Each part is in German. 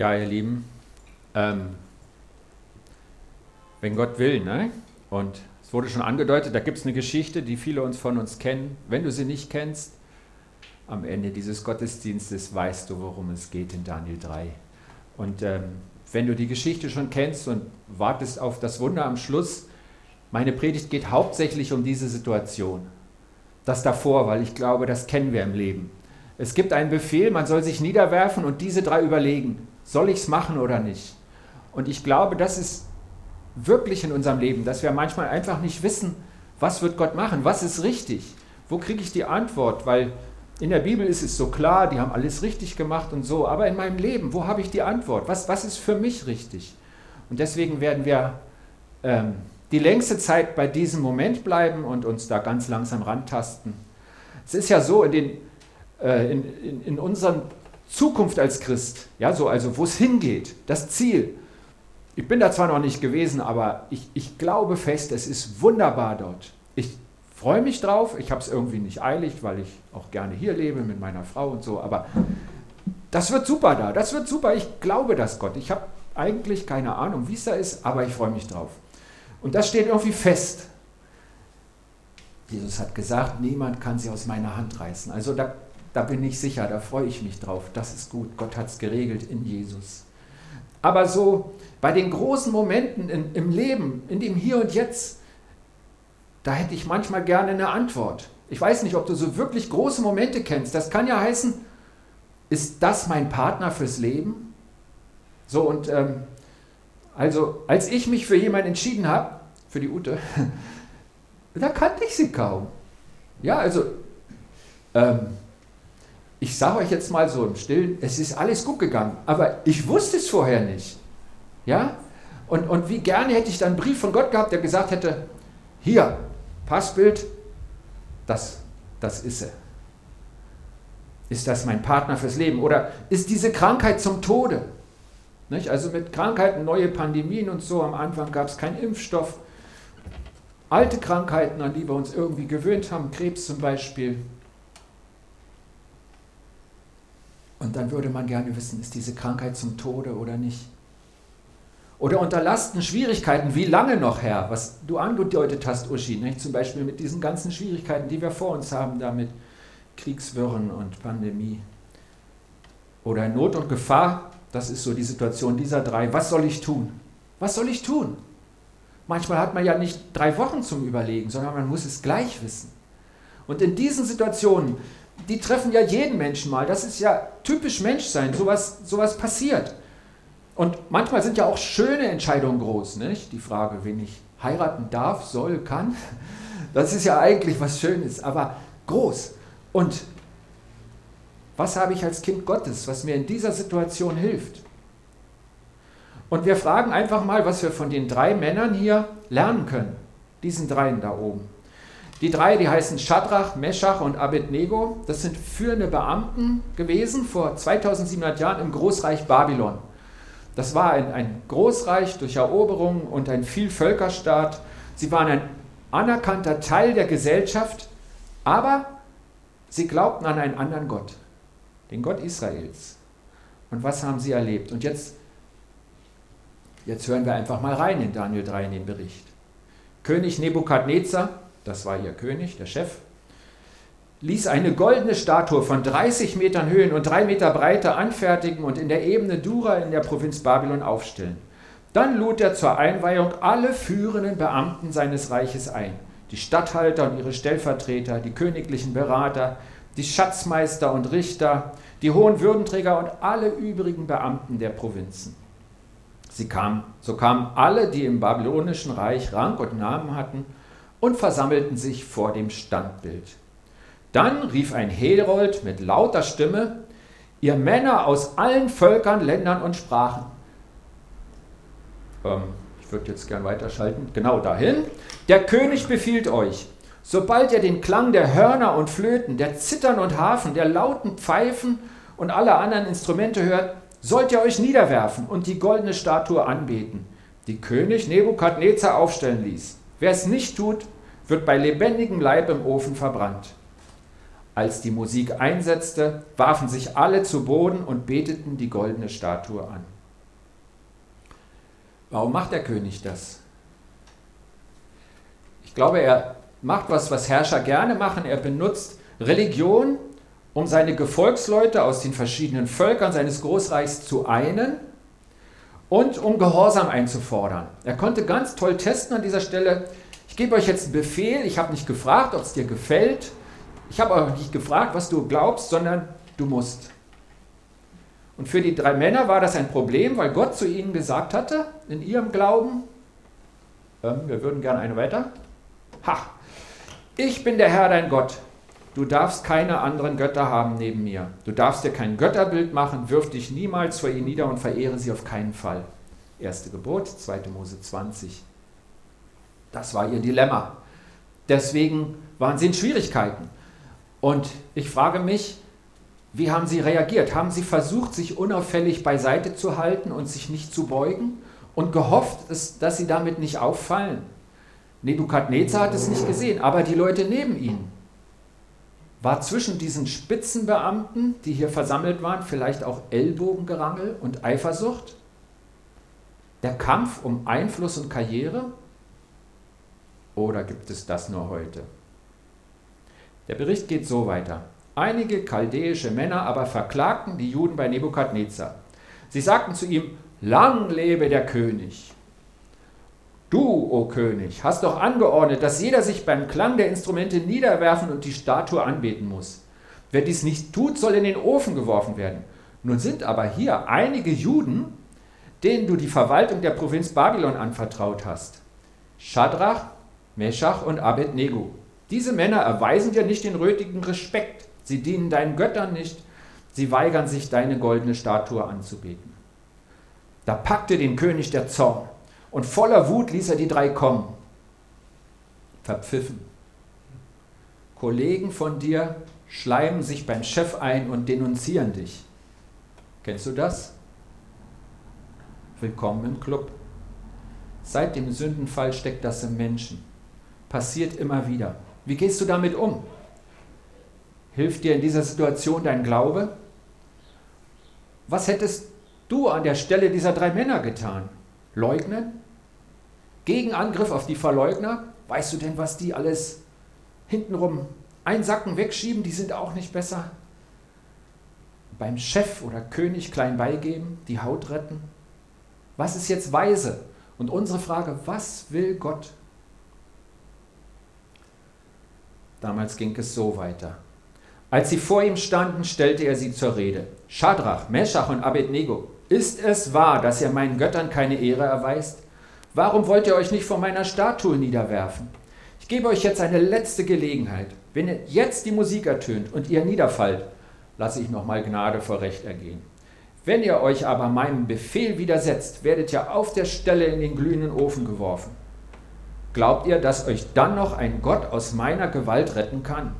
Ja, ihr Lieben, ähm, wenn Gott will, ne? Und es wurde schon angedeutet, da gibt es eine Geschichte, die viele uns von uns kennen. Wenn du sie nicht kennst, am Ende dieses Gottesdienstes weißt du, worum es geht in Daniel 3. Und ähm, wenn du die Geschichte schon kennst und wartest auf das Wunder am Schluss, meine Predigt geht hauptsächlich um diese Situation. Das davor, weil ich glaube, das kennen wir im Leben. Es gibt einen Befehl, man soll sich niederwerfen und diese drei überlegen soll ich es machen oder nicht? Und ich glaube, das ist wirklich in unserem Leben, dass wir manchmal einfach nicht wissen, was wird Gott machen, was ist richtig, wo kriege ich die Antwort, weil in der Bibel ist es so klar, die haben alles richtig gemacht und so, aber in meinem Leben, wo habe ich die Antwort? Was, was ist für mich richtig? Und deswegen werden wir ähm, die längste Zeit bei diesem Moment bleiben und uns da ganz langsam rantasten. Es ist ja so, in, den, äh, in, in, in unseren Zukunft als Christ, ja, so, also wo es hingeht, das Ziel. Ich bin da zwar noch nicht gewesen, aber ich, ich glaube fest, es ist wunderbar dort. Ich freue mich drauf, ich habe es irgendwie nicht eilig, weil ich auch gerne hier lebe mit meiner Frau und so, aber das wird super da, das wird super, ich glaube das Gott. Ich habe eigentlich keine Ahnung, wie es da ist, aber ich freue mich drauf. Und das steht irgendwie fest. Jesus hat gesagt, niemand kann sie aus meiner Hand reißen. Also da da bin ich sicher, da freue ich mich drauf. Das ist gut. Gott hat es geregelt in Jesus. Aber so bei den großen Momenten in, im Leben, in dem Hier und Jetzt, da hätte ich manchmal gerne eine Antwort. Ich weiß nicht, ob du so wirklich große Momente kennst. Das kann ja heißen, ist das mein Partner fürs Leben? So und ähm, also als ich mich für jemanden entschieden habe, für die Ute, da kannte ich sie kaum. Ja, also ähm, ich sage euch jetzt mal so im Stillen, es ist alles gut gegangen, aber ich wusste es vorher nicht. Ja? Und, und wie gerne hätte ich dann einen Brief von Gott gehabt, der gesagt hätte, hier, Passbild, das, das ist er. Ist das mein Partner fürs Leben? Oder ist diese Krankheit zum Tode? Nicht? Also mit Krankheiten, neue Pandemien und so, am Anfang gab es keinen Impfstoff. Alte Krankheiten, an die wir uns irgendwie gewöhnt haben, Krebs zum Beispiel, Und dann würde man gerne wissen, ist diese Krankheit zum Tode oder nicht? Oder unter Lasten, Schwierigkeiten, wie lange noch, Herr? Was du angedeutet hast, Uschi, nicht? zum Beispiel mit diesen ganzen Schwierigkeiten, die wir vor uns haben, da mit Kriegswirren und Pandemie. Oder Not und Gefahr, das ist so die Situation dieser drei. Was soll ich tun? Was soll ich tun? Manchmal hat man ja nicht drei Wochen zum Überlegen, sondern man muss es gleich wissen. Und in diesen Situationen die treffen ja jeden Menschen mal. Das ist ja typisch Menschsein. Sowas, sowas passiert. Und manchmal sind ja auch schöne Entscheidungen groß. Nicht? Die Frage, wen ich heiraten darf, soll, kann. Das ist ja eigentlich was Schönes, aber groß. Und was habe ich als Kind Gottes, was mir in dieser Situation hilft? Und wir fragen einfach mal, was wir von den drei Männern hier lernen können. Diesen dreien da oben. Die drei, die heißen Shadrach, Meshach und Abednego, das sind führende Beamten gewesen vor 2700 Jahren im Großreich Babylon. Das war ein, ein Großreich durch Eroberung und ein Vielvölkerstaat. Sie waren ein anerkannter Teil der Gesellschaft, aber sie glaubten an einen anderen Gott, den Gott Israels. Und was haben sie erlebt? Und jetzt, jetzt hören wir einfach mal rein in Daniel 3 in den Bericht. König Nebukadnezar das war ihr König, der Chef, ließ eine goldene Statue von 30 Metern Höhen und 3 Meter Breite anfertigen und in der Ebene Dura in der Provinz Babylon aufstellen. Dann lud er zur Einweihung alle führenden Beamten seines Reiches ein, die Statthalter und ihre Stellvertreter, die königlichen Berater, die Schatzmeister und Richter, die hohen Würdenträger und alle übrigen Beamten der Provinzen. Sie kamen, so kamen alle, die im babylonischen Reich Rang und Namen hatten, und versammelten sich vor dem Standbild. Dann rief ein Herold mit lauter Stimme, ihr Männer aus allen Völkern, Ländern und Sprachen. Ähm, ich würde jetzt gern weiterschalten. Genau dahin. Der König befiehlt euch, sobald ihr den Klang der Hörner und Flöten, der Zittern und Harfen, der lauten Pfeifen und aller anderen Instrumente hört, sollt ihr euch niederwerfen und die goldene Statue anbeten, die König Nebukadnezar aufstellen ließ. Wer es nicht tut, wird bei lebendigem Leib im Ofen verbrannt. Als die Musik einsetzte, warfen sich alle zu Boden und beteten die goldene Statue an. Warum macht der König das? Ich glaube, er macht was, was Herrscher gerne machen. Er benutzt Religion, um seine Gefolgsleute aus den verschiedenen Völkern seines Großreichs zu einen und um Gehorsam einzufordern. Er konnte ganz toll testen an dieser Stelle. Ich gebe euch jetzt einen Befehl. Ich habe nicht gefragt, ob es dir gefällt. Ich habe auch nicht gefragt, was du glaubst, sondern du musst. Und für die drei Männer war das ein Problem, weil Gott zu ihnen gesagt hatte, in ihrem Glauben, ähm, wir würden gerne eine weiter. Ha, ich bin der Herr dein Gott. Du darfst keine anderen Götter haben neben mir. Du darfst dir kein Götterbild machen, wirf dich niemals vor ihr nieder und verehre sie auf keinen Fall. Erste Gebot, 2. Mose 20. Das war ihr Dilemma. Deswegen waren sie in Schwierigkeiten. Und ich frage mich, wie haben sie reagiert? Haben sie versucht, sich unauffällig beiseite zu halten und sich nicht zu beugen und gehofft, dass sie damit nicht auffallen? Nebukadnezar hat es nicht gesehen, aber die Leute neben ihm. War zwischen diesen Spitzenbeamten, die hier versammelt waren, vielleicht auch Ellbogengerangel und Eifersucht? Der Kampf um Einfluss und Karriere? Oder gibt es das nur heute? Der Bericht geht so weiter. Einige chaldäische Männer aber verklagten die Juden bei Nebukadnezar. Sie sagten zu ihm, Lang lebe der König. Du, o König, hast doch angeordnet, dass jeder sich beim Klang der Instrumente niederwerfen und die Statue anbeten muss. Wer dies nicht tut, soll in den Ofen geworfen werden. Nun sind aber hier einige Juden, denen du die Verwaltung der Provinz Babylon anvertraut hast. Schadrach, Meschach und Abednego. Diese Männer erweisen dir nicht den rötigen Respekt. Sie dienen deinen Göttern nicht. Sie weigern sich, deine goldene Statue anzubeten. Da packte den König der Zorn und voller Wut ließ er die drei kommen. Verpfiffen. Kollegen von dir schleimen sich beim Chef ein und denunzieren dich. Kennst du das? Willkommen im Club. Seit dem Sündenfall steckt das im Menschen. Passiert immer wieder. Wie gehst du damit um? Hilft dir in dieser Situation dein Glaube? Was hättest du an der Stelle dieser drei Männer getan? Leugnen? Gegenangriff auf die Verleugner? Weißt du denn, was die alles hintenrum einsacken, wegschieben? Die sind auch nicht besser. Beim Chef oder König klein beigeben, die Haut retten? Was ist jetzt weise? Und unsere Frage, was will Gott? Damals ging es so weiter. Als sie vor ihm standen, stellte er sie zur Rede. Schadrach, Meschach und Abednego, ist es wahr, dass ihr meinen Göttern keine Ehre erweist? Warum wollt ihr euch nicht vor meiner Statue niederwerfen? Ich gebe euch jetzt eine letzte Gelegenheit. Wenn jetzt die Musik ertönt und ihr niederfallt, lasse ich nochmal Gnade vor Recht ergehen. Wenn ihr euch aber meinem Befehl widersetzt, werdet ihr auf der Stelle in den glühenden Ofen geworfen. Glaubt ihr, dass euch dann noch ein Gott aus meiner Gewalt retten kann?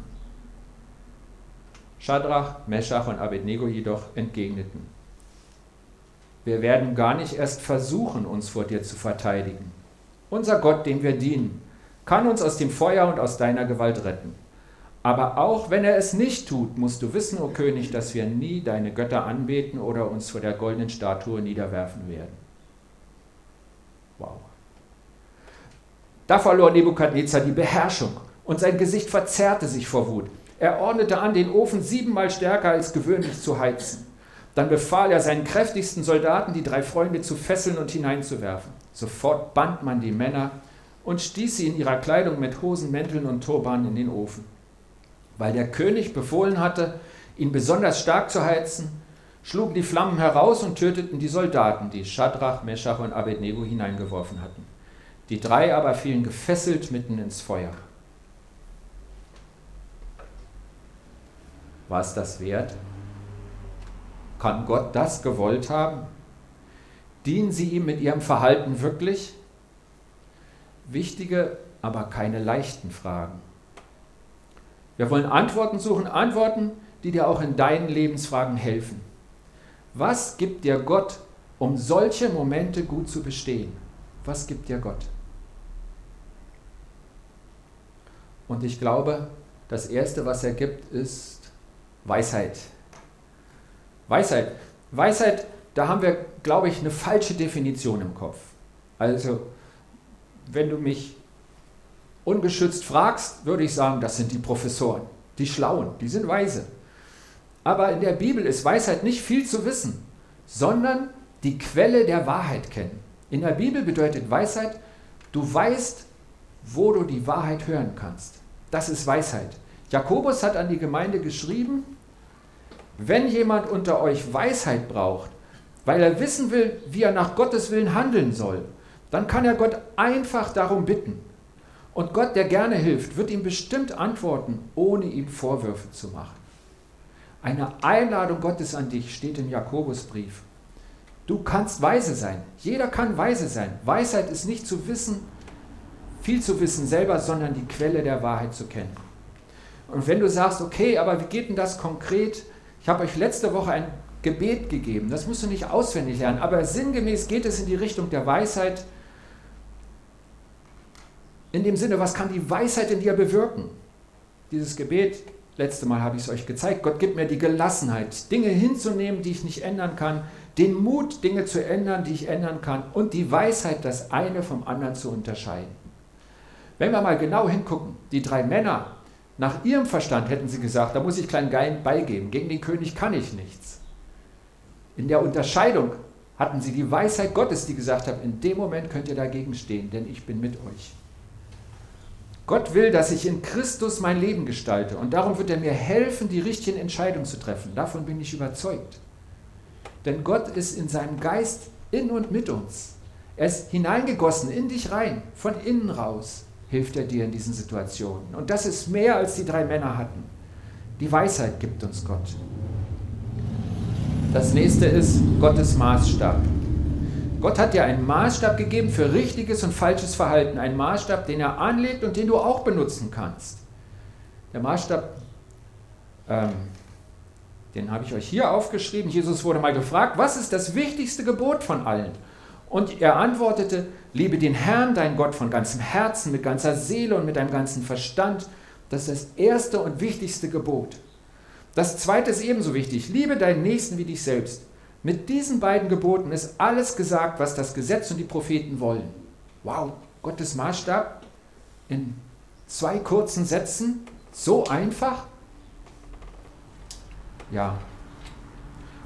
Schadrach, Meschach und Abednego jedoch entgegneten. Wir werden gar nicht erst versuchen, uns vor dir zu verteidigen. Unser Gott, dem wir dienen, kann uns aus dem Feuer und aus deiner Gewalt retten. Aber auch wenn er es nicht tut, musst du wissen, o König, dass wir nie deine Götter anbeten oder uns vor der goldenen Statue niederwerfen werden. Wow. Da verlor Nebukadnezar die Beherrschung und sein Gesicht verzerrte sich vor Wut. Er ordnete an, den Ofen siebenmal stärker als gewöhnlich zu heizen. Dann befahl er seinen kräftigsten Soldaten, die drei Freunde zu fesseln und hineinzuwerfen. Sofort band man die Männer und stieß sie in ihrer Kleidung mit Hosen, Mänteln und Turbanen in den Ofen. Weil der König befohlen hatte, ihn besonders stark zu heizen, schlugen die Flammen heraus und töteten die Soldaten, die Schadrach, Meschach und Abednego hineingeworfen hatten. Die drei aber fielen gefesselt mitten ins Feuer. War es das wert? Kann Gott das gewollt haben? Dienen sie ihm mit ihrem Verhalten wirklich? Wichtige, aber keine leichten Fragen. Wir wollen Antworten suchen, Antworten, die dir auch in deinen Lebensfragen helfen. Was gibt dir Gott, um solche Momente gut zu bestehen? Was gibt dir Gott? Und ich glaube, Das Erste, was er gibt, ist Weisheit. Weisheit. Weisheit, da haben wir, glaube ich, eine falsche Definition im Kopf. Also, wenn du mich ungeschützt fragst, würde ich sagen, das sind die Professoren, die Schlauen, die sind weise. Aber in der Bibel ist Weisheit nicht viel zu wissen, sondern die Quelle der Wahrheit kennen. In der Bibel bedeutet Weisheit, du weißt, wo du die Wahrheit hören kannst. Das ist Weisheit. Jakobus hat an die Gemeinde geschrieben, wenn jemand unter euch Weisheit braucht, weil er wissen will, wie er nach Gottes Willen handeln soll, dann kann er Gott einfach darum bitten. Und Gott, der gerne hilft, wird ihm bestimmt antworten, ohne ihm Vorwürfe zu machen. Eine Einladung Gottes an dich steht im Jakobusbrief. Du kannst weise sein. Jeder kann weise sein. Weisheit ist nicht zu wissen, viel zu wissen selber, sondern die Quelle der Wahrheit zu kennen. Und wenn du sagst, okay, aber wie geht denn das konkret? Ich habe euch letzte Woche ein Gebet gegeben. Das musst du nicht auswendig lernen, aber sinngemäß geht es in die Richtung der Weisheit. In dem Sinne, was kann die Weisheit in dir bewirken? Dieses Gebet, letzte Mal habe ich es euch gezeigt, Gott gibt mir die Gelassenheit, Dinge hinzunehmen, die ich nicht ändern kann, den Mut, Dinge zu ändern, die ich ändern kann und die Weisheit, das eine vom anderen zu unterscheiden. Wenn wir mal genau hingucken, die drei Männer, nach ihrem Verstand hätten sie gesagt, da muss ich klein Gein beigeben, gegen den König kann ich nichts. In der Unterscheidung hatten sie die Weisheit Gottes, die gesagt hat, in dem Moment könnt ihr dagegen stehen, denn ich bin mit euch. Gott will, dass ich in Christus mein Leben gestalte und darum wird er mir helfen, die richtigen Entscheidungen zu treffen. Davon bin ich überzeugt. Denn Gott ist in seinem Geist in und mit uns. Er ist hineingegossen in dich rein, von innen raus hilft er dir in diesen Situationen. Und das ist mehr, als die drei Männer hatten. Die Weisheit gibt uns Gott. Das nächste ist Gottes Maßstab. Gott hat dir einen Maßstab gegeben für richtiges und falsches Verhalten. Einen Maßstab, den er anlegt und den du auch benutzen kannst. Der Maßstab ähm, den habe ich euch hier aufgeschrieben. Jesus wurde mal gefragt, was ist das wichtigste Gebot von allen? Und er antwortete, liebe den Herrn, dein Gott, von ganzem Herzen, mit ganzer Seele und mit deinem ganzen Verstand. Das ist das erste und wichtigste Gebot. Das zweite ist ebenso wichtig, liebe deinen Nächsten wie dich selbst. Mit diesen beiden Geboten ist alles gesagt, was das Gesetz und die Propheten wollen. Wow, Gottes Maßstab in zwei kurzen Sätzen, so einfach. Ja.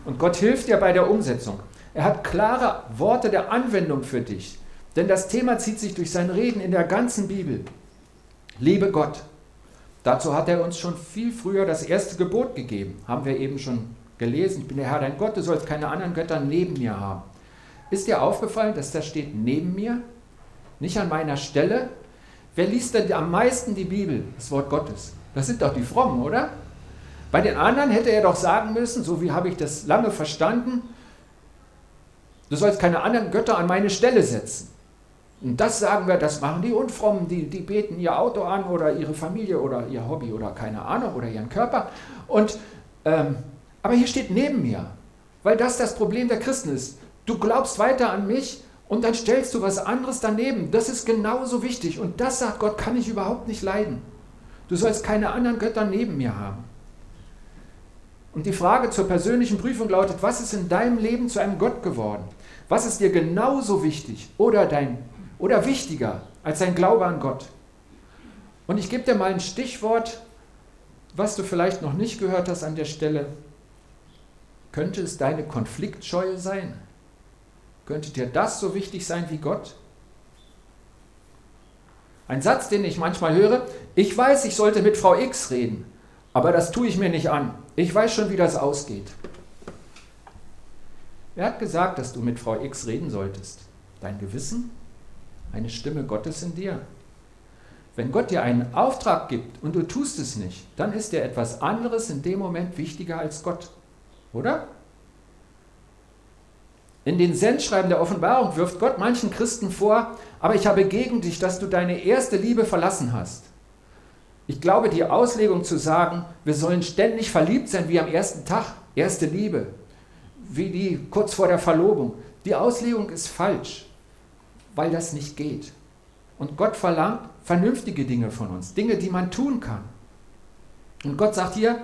Und Gott hilft dir bei der Umsetzung. Er hat klare Worte der Anwendung für dich. Denn das Thema zieht sich durch sein Reden in der ganzen Bibel. Liebe Gott. Dazu hat er uns schon viel früher das erste Gebot gegeben. Haben wir eben schon gelesen. Ich bin der Herr dein Gott, du sollst keine anderen Götter neben mir haben. Ist dir aufgefallen, dass da steht neben mir? Nicht an meiner Stelle? Wer liest denn am meisten die Bibel, das Wort Gottes? Das sind doch die Frommen, oder? Bei den anderen hätte er doch sagen müssen, so wie habe ich das lange verstanden, du sollst keine anderen Götter an meine Stelle setzen. Und das sagen wir, das machen die Unfrommen, die, die beten ihr Auto an oder ihre Familie oder ihr Hobby oder keine Ahnung oder ihren Körper. Und, ähm, aber hier steht neben mir, weil das das Problem der Christen ist. Du glaubst weiter an mich und dann stellst du was anderes daneben. Das ist genauso wichtig. Und das sagt Gott, kann ich überhaupt nicht leiden. Du sollst keine anderen Götter neben mir haben. Und die Frage zur persönlichen Prüfung lautet, was ist in deinem Leben zu einem Gott geworden? Was ist dir genauso wichtig oder, dein, oder wichtiger als dein Glaube an Gott? Und ich gebe dir mal ein Stichwort, was du vielleicht noch nicht gehört hast an der Stelle. Könnte es deine Konfliktscheue sein? Könnte dir das so wichtig sein wie Gott? Ein Satz, den ich manchmal höre, ich weiß, ich sollte mit Frau X reden, aber das tue ich mir nicht an. Ich weiß schon, wie das ausgeht. Wer hat gesagt, dass du mit Frau X reden solltest? Dein Gewissen? Eine Stimme Gottes in dir? Wenn Gott dir einen Auftrag gibt und du tust es nicht, dann ist dir etwas anderes in dem Moment wichtiger als Gott. Oder? In den Sendschreiben der Offenbarung wirft Gott manchen Christen vor, aber ich habe gegen dich, dass du deine erste Liebe verlassen hast. Ich glaube, die Auslegung zu sagen, wir sollen ständig verliebt sein wie am ersten Tag, erste Liebe, wie die kurz vor der Verlobung, die Auslegung ist falsch, weil das nicht geht. Und Gott verlangt vernünftige Dinge von uns, Dinge, die man tun kann. Und Gott sagt hier,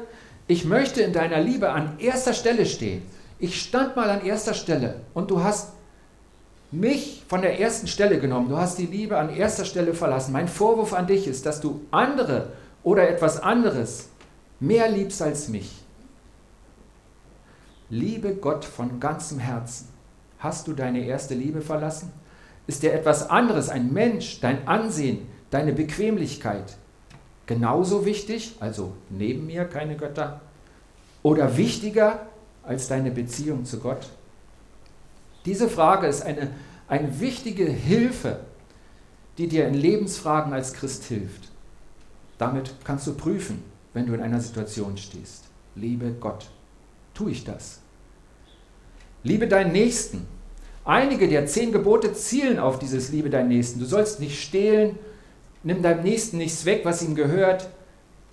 ich möchte in deiner Liebe an erster Stelle stehen. Ich stand mal an erster Stelle und du hast mich von der ersten Stelle genommen. Du hast die Liebe an erster Stelle verlassen. Mein Vorwurf an dich ist, dass du andere oder etwas anderes mehr liebst als mich. Liebe Gott von ganzem Herzen. Hast du deine erste Liebe verlassen? Ist dir etwas anderes, ein Mensch, dein Ansehen, deine Bequemlichkeit genauso wichtig, also neben mir keine Götter, oder wichtiger als deine Beziehung zu Gott? Diese Frage ist eine, eine wichtige Hilfe, die dir in Lebensfragen als Christ hilft. Damit kannst du prüfen, wenn du in einer Situation stehst. Liebe Gott. Tue ich das? Liebe deinen Nächsten. Einige der zehn Gebote zielen auf dieses Liebe deinen Nächsten. Du sollst nicht stehlen, nimm deinem Nächsten nichts weg, was ihm gehört.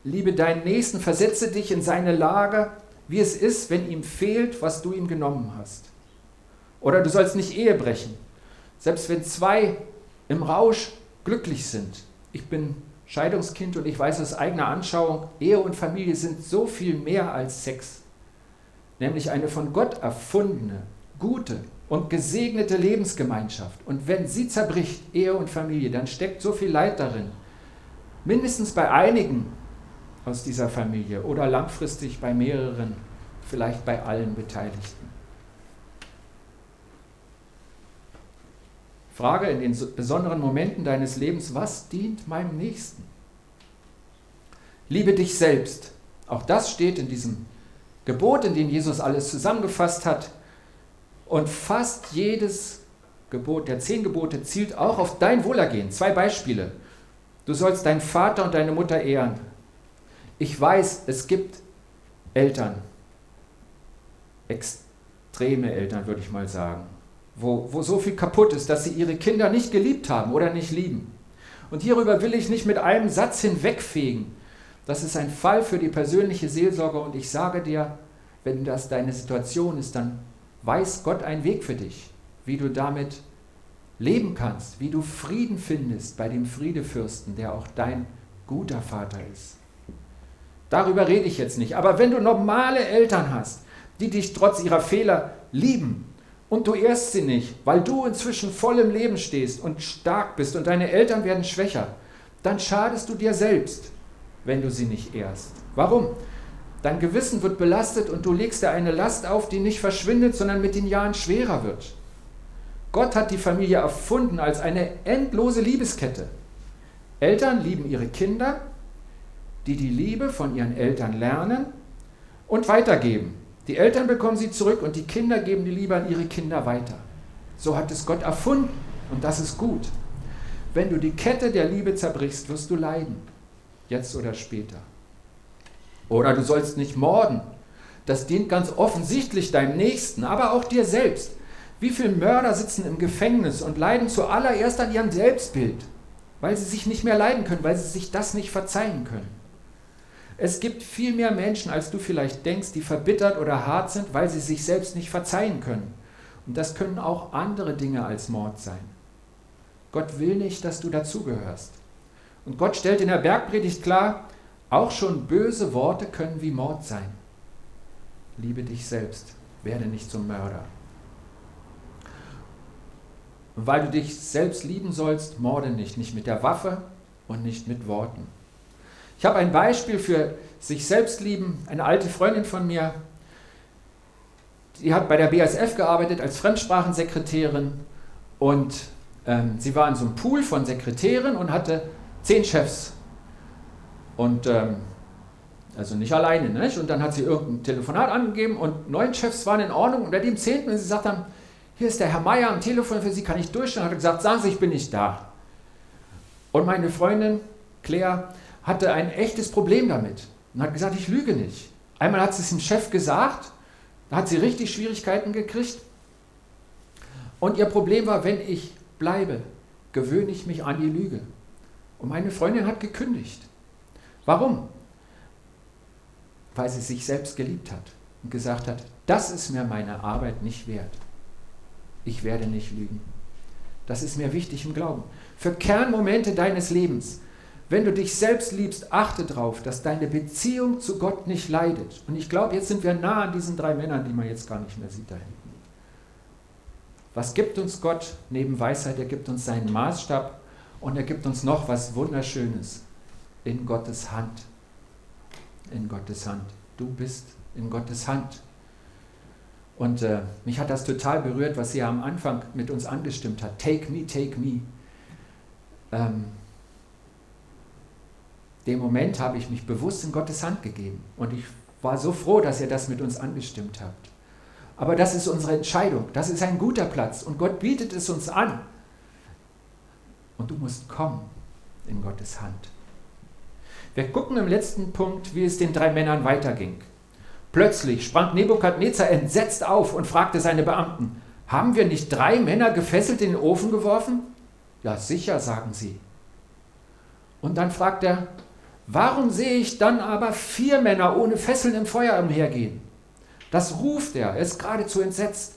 Liebe deinen Nächsten, versetze dich in seine Lage, wie es ist, wenn ihm fehlt, was du ihm genommen hast. Oder du sollst nicht Ehe brechen. Selbst wenn zwei im Rausch glücklich sind. Ich bin Scheidungskind und ich weiß aus eigener Anschauung, Ehe und Familie sind so viel mehr als Sex. Nämlich eine von Gott erfundene, gute und gesegnete Lebensgemeinschaft. Und wenn sie zerbricht, Ehe und Familie, dann steckt so viel Leid darin. Mindestens bei einigen aus dieser Familie oder langfristig bei mehreren, vielleicht bei allen Beteiligten. Frage in den besonderen Momenten deines Lebens, was dient meinem Nächsten? Liebe dich selbst. Auch das steht in diesem Gebot, in dem Jesus alles zusammengefasst hat. Und fast jedes Gebot der zehn Gebote zielt auch auf dein Wohlergehen. Zwei Beispiele. Du sollst deinen Vater und deine Mutter ehren. Ich weiß, es gibt Eltern, extreme Eltern würde ich mal sagen, wo, wo so viel kaputt ist, dass sie ihre Kinder nicht geliebt haben oder nicht lieben. Und hierüber will ich nicht mit einem Satz hinwegfegen. Das ist ein Fall für die persönliche Seelsorge und ich sage dir, wenn das deine Situation ist, dann weiß Gott einen Weg für dich, wie du damit leben kannst, wie du Frieden findest bei dem Friedefürsten, der auch dein guter Vater ist. Darüber rede ich jetzt nicht. Aber wenn du normale Eltern hast, die dich trotz ihrer Fehler lieben und du ehrst sie nicht, weil du inzwischen voll im Leben stehst und stark bist und deine Eltern werden schwächer, dann schadest du dir selbst, wenn du sie nicht ehrst. Warum? Dein Gewissen wird belastet und du legst dir eine Last auf, die nicht verschwindet, sondern mit den Jahren schwerer wird. Gott hat die Familie erfunden als eine endlose Liebeskette. Eltern lieben ihre Kinder, die die Liebe von ihren Eltern lernen und weitergeben. Die Eltern bekommen sie zurück und die Kinder geben die Liebe an ihre Kinder weiter. So hat es Gott erfunden und das ist gut. Wenn du die Kette der Liebe zerbrichst, wirst du leiden, jetzt oder später. Oder du sollst nicht morden. Das dient ganz offensichtlich deinem Nächsten, aber auch dir selbst. Wie viele Mörder sitzen im Gefängnis und leiden zuallererst an ihrem Selbstbild, weil sie sich nicht mehr leiden können, weil sie sich das nicht verzeihen können. Es gibt viel mehr Menschen, als du vielleicht denkst, die verbittert oder hart sind, weil sie sich selbst nicht verzeihen können. Und das können auch andere Dinge als Mord sein. Gott will nicht, dass du dazugehörst. Und Gott stellt in der Bergpredigt klar, auch schon böse Worte können wie Mord sein. Liebe dich selbst, werde nicht zum Mörder. Und weil du dich selbst lieben sollst, morde nicht, nicht mit der Waffe und nicht mit Worten. Ich habe ein Beispiel für sich selbst lieben. Eine alte Freundin von mir, die hat bei der BASF gearbeitet als Fremdsprachensekretärin und ähm, sie war in so einem Pool von Sekretären und hatte zehn Chefs. Und ähm, also nicht alleine. Nicht? Und dann hat sie irgendein Telefonat angegeben und neun Chefs waren in Ordnung. Und bei dem zehnten, wenn sie sagt dann, hier ist der Herr Meier am Telefon für Sie, kann ich durchstellen? Hat er gesagt, sagen Sie, ich bin nicht da. Und meine Freundin Claire hatte ein echtes Problem damit und hat gesagt, ich lüge nicht. Einmal hat sie es dem Chef gesagt, da hat sie richtig Schwierigkeiten gekriegt. Und ihr Problem war, wenn ich bleibe, gewöhne ich mich an die Lüge. Und meine Freundin hat gekündigt. Warum? Weil sie sich selbst geliebt hat und gesagt hat, das ist mir meine Arbeit nicht wert. Ich werde nicht lügen. Das ist mir wichtig im Glauben. Für Kernmomente deines Lebens wenn du dich selbst liebst, achte darauf, dass deine Beziehung zu Gott nicht leidet. Und ich glaube, jetzt sind wir nah an diesen drei Männern, die man jetzt gar nicht mehr sieht da hinten. Was gibt uns Gott neben Weisheit? Er gibt uns seinen Maßstab und er gibt uns noch was Wunderschönes in Gottes Hand. In Gottes Hand. Du bist in Gottes Hand. Und äh, mich hat das total berührt, was sie am Anfang mit uns angestimmt hat. Take me, take me. Ähm, dem Moment habe ich mich bewusst in Gottes Hand gegeben. Und ich war so froh, dass ihr das mit uns angestimmt habt. Aber das ist unsere Entscheidung. Das ist ein guter Platz. Und Gott bietet es uns an. Und du musst kommen in Gottes Hand. Wir gucken im letzten Punkt, wie es den drei Männern weiterging. Plötzlich sprang Nebukadnezar entsetzt auf und fragte seine Beamten, haben wir nicht drei Männer gefesselt in den Ofen geworfen? Ja, sicher, sagen sie. Und dann fragt er, Warum sehe ich dann aber vier Männer ohne Fesseln im Feuer umhergehen? Das ruft er, er ist geradezu entsetzt.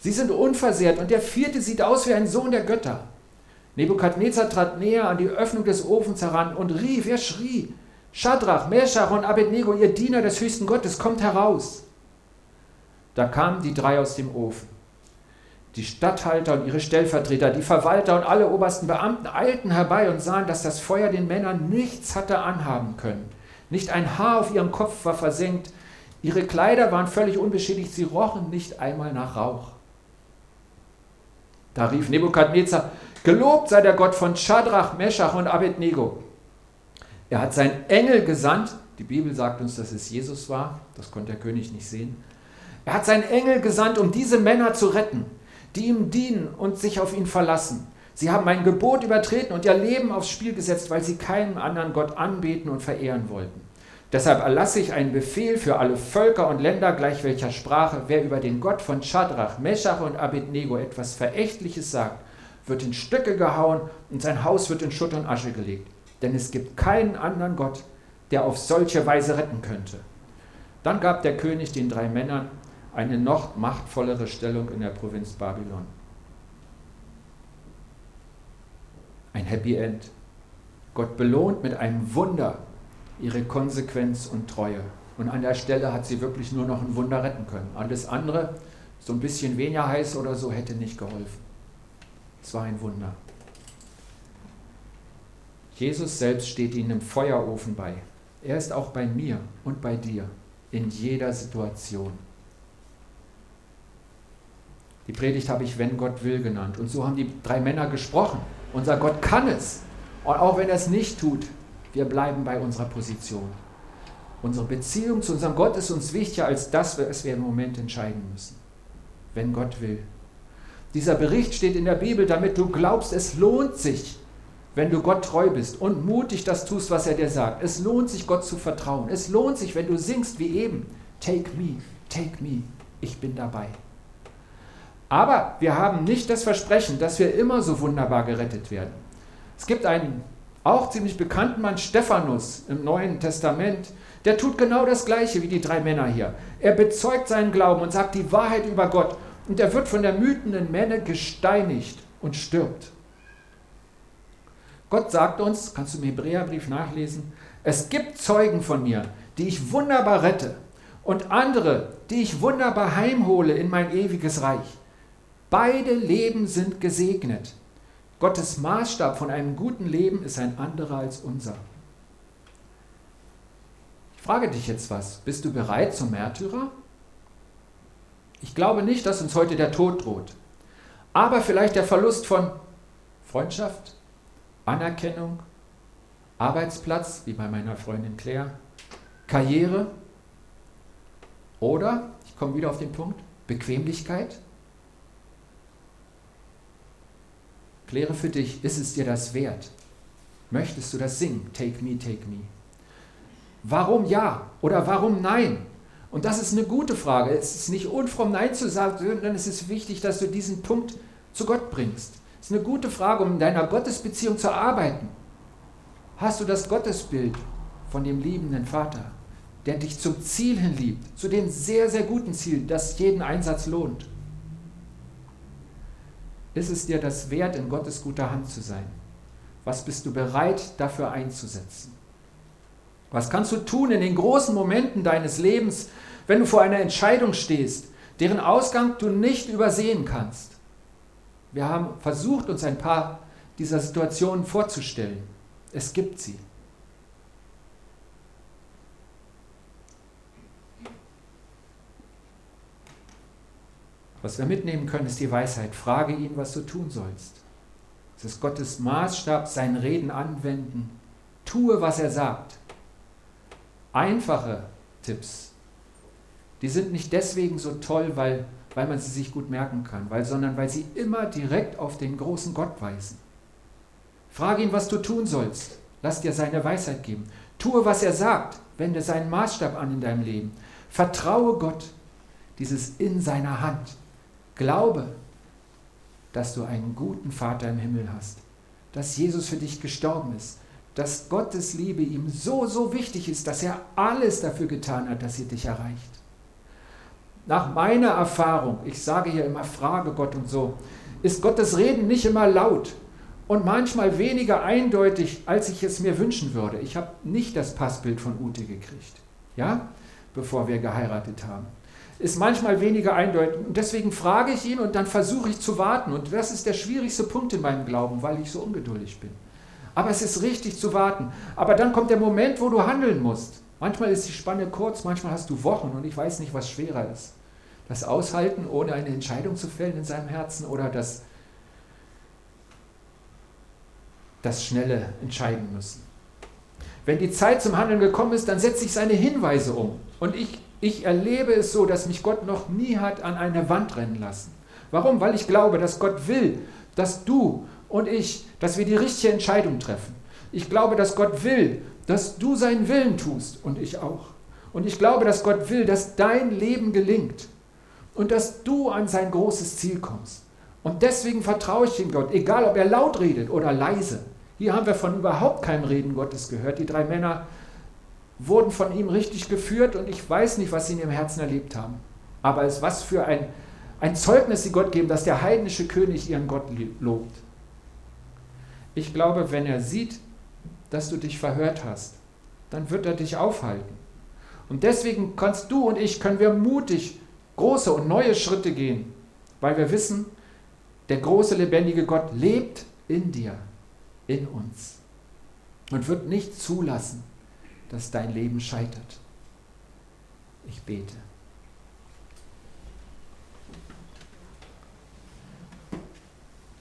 Sie sind unversehrt und der vierte sieht aus wie ein Sohn der Götter. Nebukadnezar trat näher an die Öffnung des Ofens heran und rief, er schrie, Schadrach, Meshach und Abednego, ihr Diener des höchsten Gottes, kommt heraus. Da kamen die drei aus dem Ofen. Die Statthalter und ihre Stellvertreter, die Verwalter und alle obersten Beamten eilten herbei und sahen, dass das Feuer den Männern nichts hatte anhaben können. Nicht ein Haar auf ihrem Kopf war versenkt, ihre Kleider waren völlig unbeschädigt, sie rochen nicht einmal nach Rauch. Da rief Nebukadnezar, Gelobt sei der Gott von Schadrach, Meschach und Abednego. Er hat seinen Engel gesandt, die Bibel sagt uns, dass es Jesus war, das konnte der König nicht sehen. Er hat seinen Engel gesandt, um diese Männer zu retten die ihm dienen und sich auf ihn verlassen. Sie haben mein Gebot übertreten und ihr Leben aufs Spiel gesetzt, weil sie keinen anderen Gott anbeten und verehren wollten. Deshalb erlasse ich einen Befehl für alle Völker und Länder gleich welcher Sprache. Wer über den Gott von Schadrach, Meshach und Abednego etwas Verächtliches sagt, wird in Stücke gehauen und sein Haus wird in Schutt und Asche gelegt. Denn es gibt keinen anderen Gott, der auf solche Weise retten könnte. Dann gab der König den drei Männern eine noch machtvollere Stellung in der Provinz Babylon. Ein Happy End. Gott belohnt mit einem Wunder ihre Konsequenz und Treue. Und an der Stelle hat sie wirklich nur noch ein Wunder retten können. Alles andere, so ein bisschen weniger heiß oder so, hätte nicht geholfen. Es war ein Wunder. Jesus selbst steht ihnen im Feuerofen bei. Er ist auch bei mir und bei dir in jeder Situation. Die Predigt habe ich Wenn Gott will genannt. Und so haben die drei Männer gesprochen. Unser Gott kann es. Und auch wenn er es nicht tut, wir bleiben bei unserer Position. Unsere Beziehung zu unserem Gott ist uns wichtiger als das, was wir im Moment entscheiden müssen. Wenn Gott will. Dieser Bericht steht in der Bibel, damit du glaubst, es lohnt sich, wenn du Gott treu bist und mutig das tust, was er dir sagt. Es lohnt sich, Gott zu vertrauen. Es lohnt sich, wenn du singst wie eben. Take me, take me, ich bin dabei. Aber wir haben nicht das Versprechen, dass wir immer so wunderbar gerettet werden. Es gibt einen auch ziemlich bekannten Mann, Stephanus im Neuen Testament, der tut genau das Gleiche wie die drei Männer hier. Er bezeugt seinen Glauben und sagt die Wahrheit über Gott und er wird von der mütenden Männe gesteinigt und stirbt. Gott sagt uns, kannst du im Hebräerbrief nachlesen, es gibt Zeugen von mir, die ich wunderbar rette und andere, die ich wunderbar heimhole in mein ewiges Reich. Beide Leben sind gesegnet. Gottes Maßstab von einem guten Leben ist ein anderer als unser. Ich frage dich jetzt was. Bist du bereit zum Märtyrer? Ich glaube nicht, dass uns heute der Tod droht. Aber vielleicht der Verlust von Freundschaft, Anerkennung, Arbeitsplatz, wie bei meiner Freundin Claire, Karriere oder, ich komme wieder auf den Punkt, Bequemlichkeit. Kläre für dich, ist es dir das wert? Möchtest du das singen? Take me, take me. Warum ja oder warum nein? Und das ist eine gute Frage. Es ist nicht unfromm Nein zu sagen, sondern es ist wichtig, dass du diesen Punkt zu Gott bringst. Es ist eine gute Frage, um in deiner Gottesbeziehung zu arbeiten. Hast du das Gottesbild von dem liebenden Vater, der dich zum Ziel hin liebt, zu dem sehr, sehr guten Ziel, das jeden Einsatz lohnt? Ist es dir das wert, in Gottes guter Hand zu sein? Was bist du bereit dafür einzusetzen? Was kannst du tun in den großen Momenten deines Lebens, wenn du vor einer Entscheidung stehst, deren Ausgang du nicht übersehen kannst? Wir haben versucht, uns ein paar dieser Situationen vorzustellen. Es gibt sie. Was wir mitnehmen können, ist die Weisheit. Frage ihn, was du tun sollst. Es ist Gottes Maßstab, sein Reden anwenden. Tue, was er sagt. Einfache Tipps. Die sind nicht deswegen so toll, weil, weil man sie sich gut merken kann, weil, sondern weil sie immer direkt auf den großen Gott weisen. Frage ihn, was du tun sollst. Lass dir seine Weisheit geben. Tue, was er sagt. Wende seinen Maßstab an in deinem Leben. Vertraue Gott. Dieses in seiner Hand. Glaube, dass du einen guten Vater im Himmel hast, dass Jesus für dich gestorben ist, dass Gottes Liebe ihm so, so wichtig ist, dass er alles dafür getan hat, dass sie dich erreicht. Nach meiner Erfahrung, ich sage hier immer, frage Gott und so, ist Gottes Reden nicht immer laut und manchmal weniger eindeutig, als ich es mir wünschen würde. Ich habe nicht das Passbild von Ute gekriegt, ja, bevor wir geheiratet haben ist manchmal weniger eindeutig. Und deswegen frage ich ihn und dann versuche ich zu warten. Und das ist der schwierigste Punkt in meinem Glauben, weil ich so ungeduldig bin. Aber es ist richtig zu warten. Aber dann kommt der Moment, wo du handeln musst. Manchmal ist die Spanne kurz, manchmal hast du Wochen und ich weiß nicht, was schwerer ist. Das Aushalten, ohne eine Entscheidung zu fällen in seinem Herzen oder das, das schnelle Entscheiden müssen. Wenn die Zeit zum Handeln gekommen ist, dann setze ich seine Hinweise um. Und ich ich erlebe es so, dass mich Gott noch nie hat an eine Wand rennen lassen. Warum? Weil ich glaube, dass Gott will, dass du und ich, dass wir die richtige Entscheidung treffen. Ich glaube, dass Gott will, dass du seinen Willen tust und ich auch. Und ich glaube, dass Gott will, dass dein Leben gelingt und dass du an sein großes Ziel kommst. Und deswegen vertraue ich dem Gott, egal ob er laut redet oder leise. Hier haben wir von überhaupt keinem Reden Gottes gehört. Die drei Männer wurden von ihm richtig geführt und ich weiß nicht, was sie in ihrem Herzen erlebt haben. Aber es was für ein, ein Zeugnis sie Gott geben, dass der heidnische König ihren Gott lobt. Ich glaube, wenn er sieht, dass du dich verhört hast, dann wird er dich aufhalten. Und deswegen kannst du und ich, können wir mutig große und neue Schritte gehen, weil wir wissen, der große lebendige Gott lebt in dir, in uns und wird nicht zulassen, dass dein Leben scheitert. Ich bete.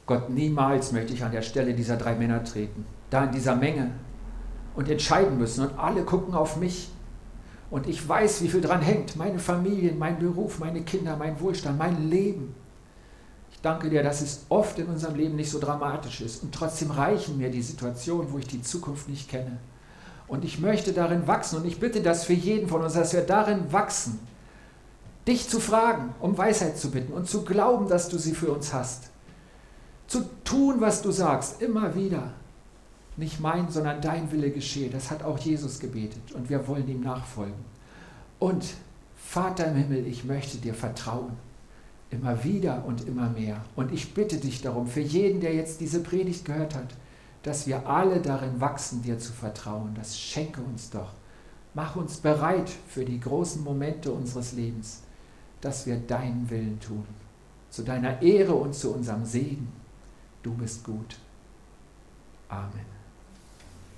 Gott, niemals möchte ich an der Stelle dieser drei Männer treten, da in dieser Menge und entscheiden müssen und alle gucken auf mich und ich weiß, wie viel dran hängt, meine Familie, mein Beruf, meine Kinder, mein Wohlstand, mein Leben. Ich danke dir, dass es oft in unserem Leben nicht so dramatisch ist und trotzdem reichen mir die Situationen, wo ich die Zukunft nicht kenne. Und ich möchte darin wachsen und ich bitte das für jeden von uns, dass wir darin wachsen, dich zu fragen, um Weisheit zu bitten und zu glauben, dass du sie für uns hast. Zu tun, was du sagst, immer wieder. Nicht mein, sondern dein Wille geschehe. Das hat auch Jesus gebetet und wir wollen ihm nachfolgen. Und Vater im Himmel, ich möchte dir vertrauen. Immer wieder und immer mehr. Und ich bitte dich darum, für jeden, der jetzt diese Predigt gehört hat, dass wir alle darin wachsen, dir zu vertrauen. Das schenke uns doch. Mach uns bereit für die großen Momente unseres Lebens, dass wir deinen Willen tun. Zu deiner Ehre und zu unserem Segen. Du bist gut. Amen.